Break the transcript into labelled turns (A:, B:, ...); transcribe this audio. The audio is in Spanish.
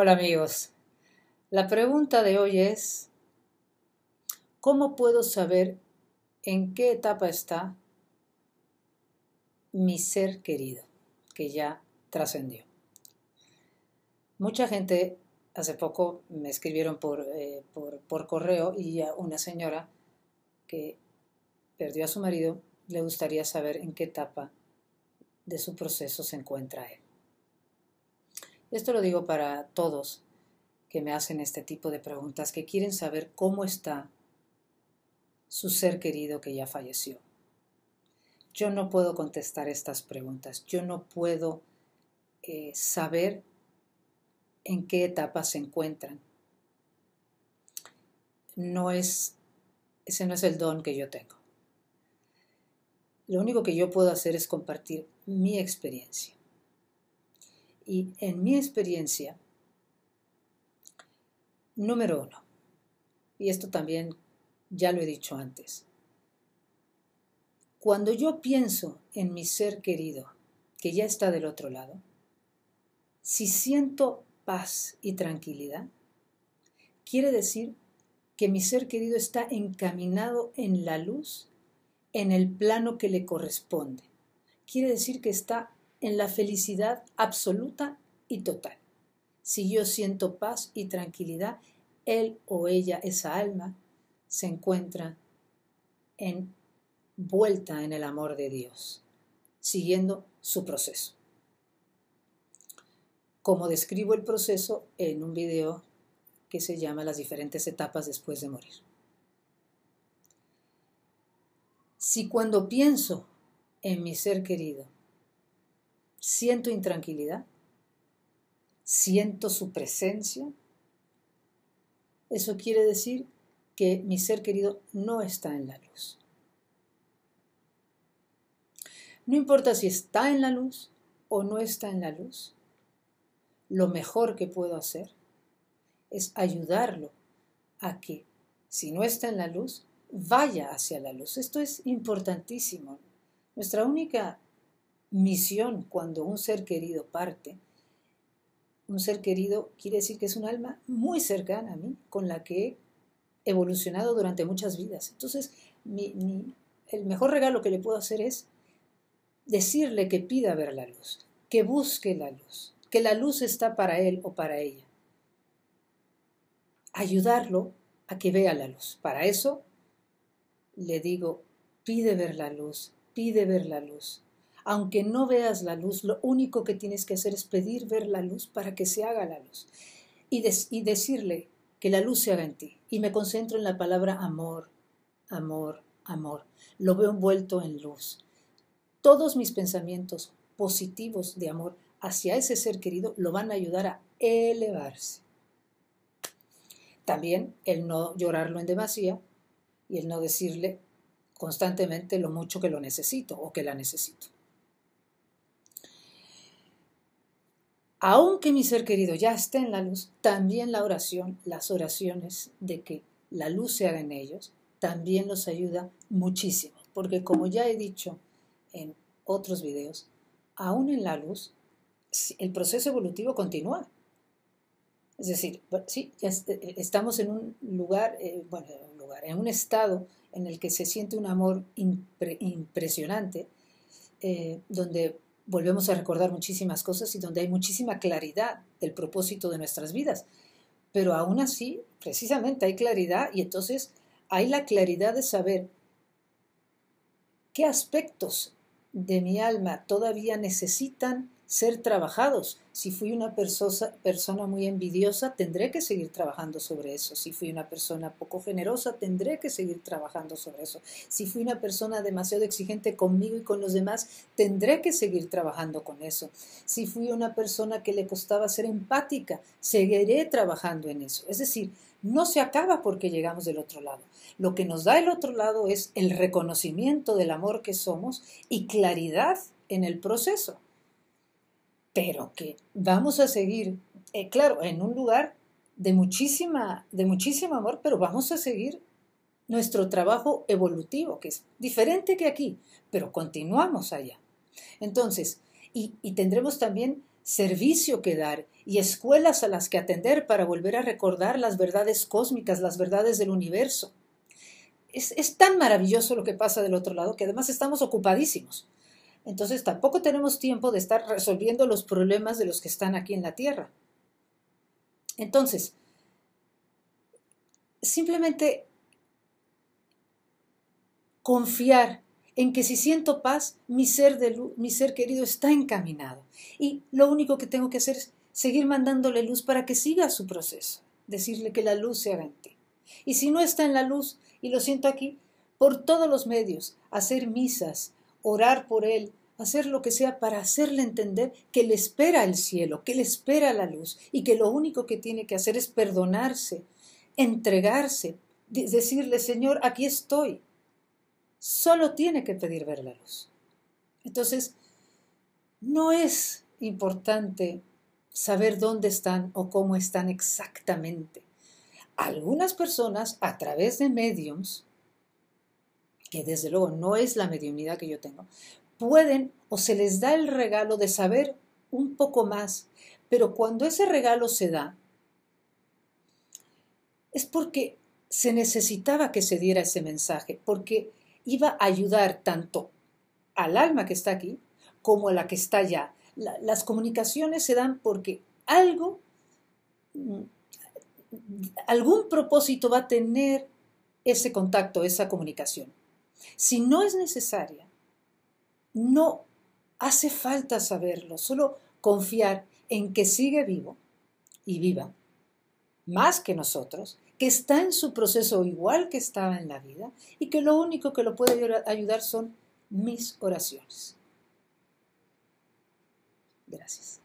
A: Hola amigos, la pregunta de hoy es, ¿cómo puedo saber en qué etapa está mi ser querido que ya trascendió? Mucha gente hace poco me escribieron por, eh, por, correo y a una señora que perdió a su marido le gustaría saber en qué etapa de su proceso se encuentra él. Esto lo digo para todos que me hacen este tipo de preguntas, que quieren saber cómo está su ser querido que ya falleció. Yo no puedo contestar estas preguntas, yo no puedo eh, saber en qué etapa se encuentran. No es, ese no es el don que yo tengo. Lo único que yo puedo hacer es compartir mi experiencia. Y en mi experiencia, número uno, y esto también ya lo he dicho antes, cuando yo pienso en mi ser querido, que ya está del otro lado, si siento paz y tranquilidad, quiere decir que mi ser querido está encaminado en la luz, en el plano que le corresponde. Quiere decir que está en la felicidad absoluta y total. Si yo siento paz y tranquilidad, él o ella, esa alma, se encuentra en vuelta en el amor de Dios, siguiendo su proceso. Como describo el proceso en un video que se llama Las diferentes etapas después de morir. Si cuando pienso en mi ser querido, siento intranquilidad, siento su presencia, eso quiere decir que mi ser querido no está en la luz. No importa si está en la luz o no está en la luz, lo mejor que puedo hacer es ayudarlo a que, si no está en la luz, vaya hacia la luz. Esto es importantísimo. Nuestra única misión cuando un ser querido parte. Un ser querido quiere decir que es un alma muy cercana a mí, con la que he evolucionado durante muchas vidas. Entonces, el mejor regalo que le puedo hacer es decirle que pida ver la luz, que busque la luz, que la luz está para él o para ella. Ayudarlo a que vea la luz. Para eso le digo, pide ver la luz, pide ver la luz aunque no veas la luz, lo único que tienes que hacer es pedir ver la luz para que se haga la luz y, decirle que la luz se haga en ti. Y me concentro en la palabra amor, amor, amor. Lo veo envuelto en luz. Todos mis pensamientos positivos de amor hacia ese ser querido lo van a ayudar a elevarse. También el no llorarlo en demasía y el no decirle constantemente lo mucho que lo necesito o que la necesito. Aunque mi ser querido ya esté en la luz, también la oración, las oraciones de que la luz se haga en ellos, también los ayuda muchísimo, porque como ya he dicho en otros videos, aún en la luz, el proceso evolutivo continúa. Es decir, sí, eh, estamos en un lugar, eh, bueno, en un lugar, en un estado en el que se siente un amor impresionante, eh, donde volvemos a recordar muchísimas cosas y donde hay muchísima claridad del propósito de nuestras vidas. Pero aún así, precisamente hay claridad y entonces hay la claridad de saber qué aspectos de mi alma todavía necesitan ser trabajados. Si fui una persona muy envidiosa, tendré que seguir trabajando sobre eso. Si fui una persona poco generosa, tendré que seguir trabajando sobre eso. Si fui una persona demasiado exigente conmigo y con los demás, tendré que seguir trabajando con eso. Si fui una persona que le costaba ser empática, seguiré trabajando en eso. Es decir, no se acaba porque llegamos del otro lado. Lo que nos da el otro lado es el reconocimiento del amor que somos y claridad en el proceso pero que vamos a seguir, eh, claro, en un lugar de muchísima, de muchísimo amor, pero vamos a seguir nuestro trabajo evolutivo, que es diferente que aquí, pero continuamos allá. Entonces, y, y tendremos también servicio que dar y escuelas a las que atender para volver a recordar las verdades cósmicas, las verdades del universo. Es, es, tan maravilloso lo que pasa del otro lado que además estamos ocupadísimos. Entonces tampoco tenemos tiempo de estar resolviendo los problemas de los que están aquí en la Tierra. Entonces, simplemente confiar en que si siento paz, mi ser, de mi ser querido está encaminado. Y lo único que tengo que hacer es seguir mandándole luz para que siga su proceso, decirle que la luz se haga en ti. Y si no está en la luz y lo siento aquí, por todos los medios, hacer misas, orar por él, hacer lo que sea para hacerle entender que le espera el cielo, que le espera la luz y que lo único que tiene que hacer es perdonarse, entregarse, decirle, Señor, aquí estoy, solo tiene que pedir ver la luz. Entonces, no es importante saber dónde están o cómo están exactamente. Algunas personas, a través de mediums, que desde luego no es la mediunidad que yo tengo, pueden o se les da el regalo de saber un poco más, pero cuando ese regalo se da, es porque se necesitaba que se diera ese mensaje, porque iba a ayudar tanto al alma que está aquí como a la que está allá. las comunicaciones se dan porque algo, mm, algún propósito va a tener ese contacto, esa comunicación. Si no es necesaria, no hace falta saberlo, solo confiar en que sigue vivo y viva, más que nosotros, que está en su proceso igual que estaba en la vida y que lo único que lo puede ayudar son mis oraciones. Gracias.